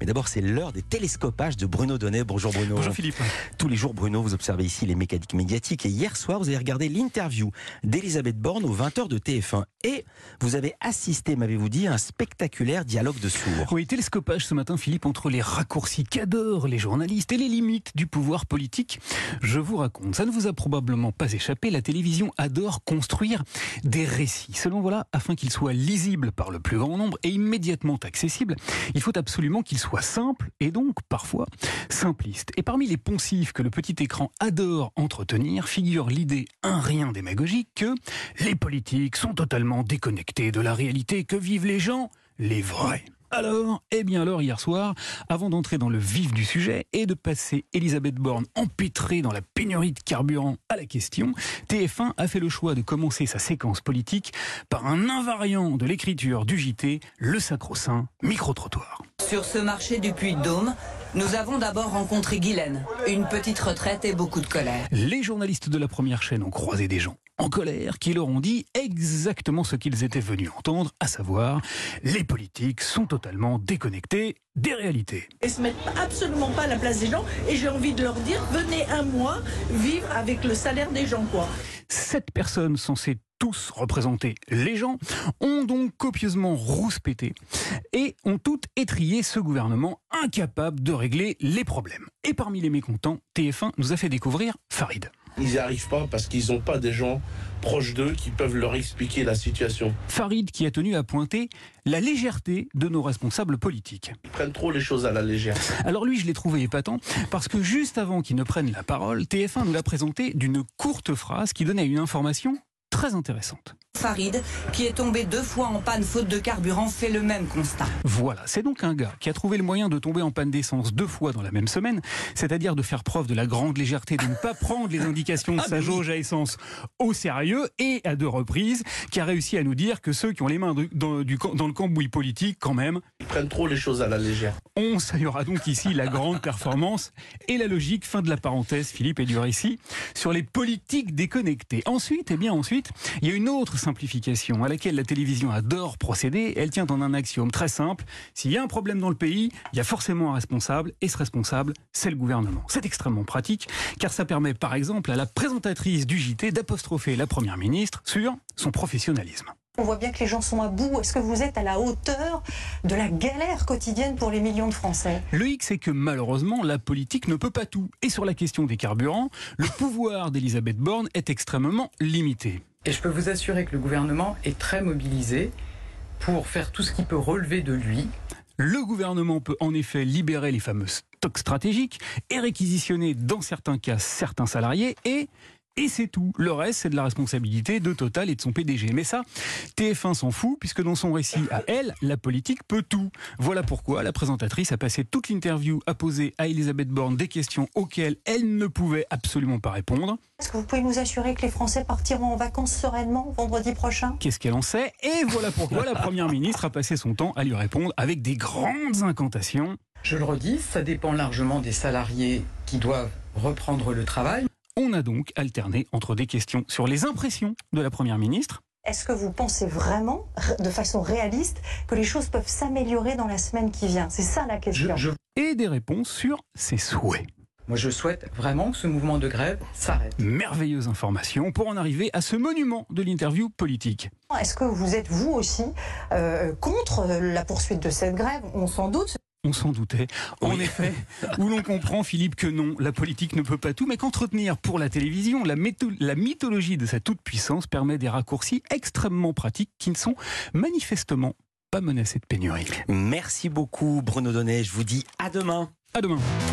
Mais d'abord, c'est l'heure des télescopages de Bruno Donnet. Bonjour Bruno. Bonjour Philippe. Tous les jours, Bruno, vous observez ici les mécaniques médiatiques. Et hier soir, vous avez regardé l'interview d'Elisabeth Borne aux 20h de TF1. Et vous avez assisté, m'avez-vous dit, à un spectaculaire dialogue de sourds. Oui, télescopage ce matin, Philippe, entre les raccourcis qu'adorent les journalistes et les limites du pouvoir politique. Je vous raconte, ça ne vous a probablement pas échappé, la télévision adore construire des récits. Selon voilà, afin qu'ils soient lisibles par le plus grand nombre et immédiatement accessibles, il faut absolument qu'ils soient simples et donc parfois simplistes. Et parmi les poncifs que le petit écran adore entretenir figure l'idée un rien démagogique que les politiques sont totalement déconnectés de la réalité que vivent les gens, les vrais. Alors, eh bien alors hier soir, avant d'entrer dans le vif du sujet et de passer Elisabeth Borne empêtrée dans la pénurie de carburant à la question, TF1 a fait le choix de commencer sa séquence politique par un invariant de l'écriture du JT, le sacro-saint micro-trottoir. Sur ce marché du Puy-de-Dôme, nous avons d'abord rencontré Guylaine, une petite retraite et beaucoup de colère. Les journalistes de la première chaîne ont croisé des gens en colère qui leur ont dit exactement ce qu'ils étaient venus entendre, à savoir les politiques sont totalement déconnectés des réalités. Et se mettent absolument pas à la place des gens. Et j'ai envie de leur dire, venez un mois vivre avec le salaire des gens, quoi. Sept personnes censées tous représenter les gens, ont donc copieusement rouspété et ont toutes étrié ce gouvernement incapable de régler les problèmes. Et parmi les mécontents, TF1 nous a fait découvrir Farid. Ils n'y arrivent pas parce qu'ils n'ont pas des gens proches d'eux qui peuvent leur expliquer la situation. Farid qui a tenu à pointer la légèreté de nos responsables politiques. Ils prennent trop les choses à la légère. Alors lui, je l'ai trouvé épatant parce que juste avant qu'il ne prenne la parole, TF1 nous l'a présenté d'une courte phrase qui donnait une information très intéressante. Farid, qui est tombé deux fois en panne faute de carburant, fait le même constat. Voilà, c'est donc un gars qui a trouvé le moyen de tomber en panne d'essence deux fois dans la même semaine, c'est-à-dire de faire preuve de la grande légèreté, de ne pas prendre les indications de Ah, sa jauge à essence au sérieux, et à deux reprises, qui a réussi à nous dire que ceux qui ont les mains dans, le cambouis politique, quand même, Ils prennent trop les choses à la légère. on saluera donc ici la grande performance et la logique, fin de la parenthèse, Philippe, et du récit, sur les politiques déconnectées. Ensuite, eh bien ensuite, il y a une autre simplification à laquelle la télévision adore procéder. Elle tient en un axiome très simple. S'il y a un problème dans le pays, il y a forcément un responsable, et ce responsable, c'est le gouvernement. C'est extrêmement pratique, car ça permet par exemple à la présentatrice du JT d'apostropher la Première ministre sur son professionnalisme. On voit bien que les gens sont à bout. Est-ce que vous êtes à la hauteur de la galère quotidienne pour les millions de Français? Le hic, c'est que malheureusement, la politique ne peut pas tout. Et sur la question des carburants, le pouvoir d'Elisabeth Borne est extrêmement limité. Et je peux vous assurer que le gouvernement est très mobilisé pour faire tout ce qui peut relever de lui. Le gouvernement peut en effet libérer les fameux stocks stratégiques et réquisitionner dans certains cas certains salariés et et c'est tout. Le reste, c'est de la responsabilité de Total et de son PDG. Mais ça, TF1 s'en fout, puisque dans son récit à elle, la politique peut tout. Voilà pourquoi la présentatrice a passé toute l'interview à poser à Elisabeth Borne des questions auxquelles elle ne pouvait absolument pas répondre. Est-ce que vous pouvez nous assurer que les Français partiront en vacances sereinement vendredi prochain? Qu'est-ce qu'elle en sait? Et voilà pourquoi la Première ministre a passé son temps à lui répondre avec des grandes incantations. Je le redis, ça dépend largement des salariés qui doivent reprendre le travail. On a donc alterné entre des questions sur les impressions de la Première ministre, Est-ce que vous pensez vraiment, de façon réaliste, que les choses peuvent s'améliorer dans la semaine qui vient? C'est ça la Je- question. je- et des réponses sur ses souhaits. moi, je souhaite vraiment que ce mouvement de grève s'arrête. Merveilleuse information pour en arriver à ce monument de l'interview politique. Est-ce que vous êtes vous aussi euh, contre la poursuite de cette grève? On s'en doute. On s'en doutait. En Oui. effet, où l'on comprend, Philippe, que non, la politique ne peut pas tout, mais qu'entretenir pour la télévision la, la mythologie de sa toute-puissance permet des raccourcis extrêmement pratiques qui ne sont manifestement pas menacés de pénurie. Merci beaucoup Bruno Donnet. Je vous dis à demain. À demain.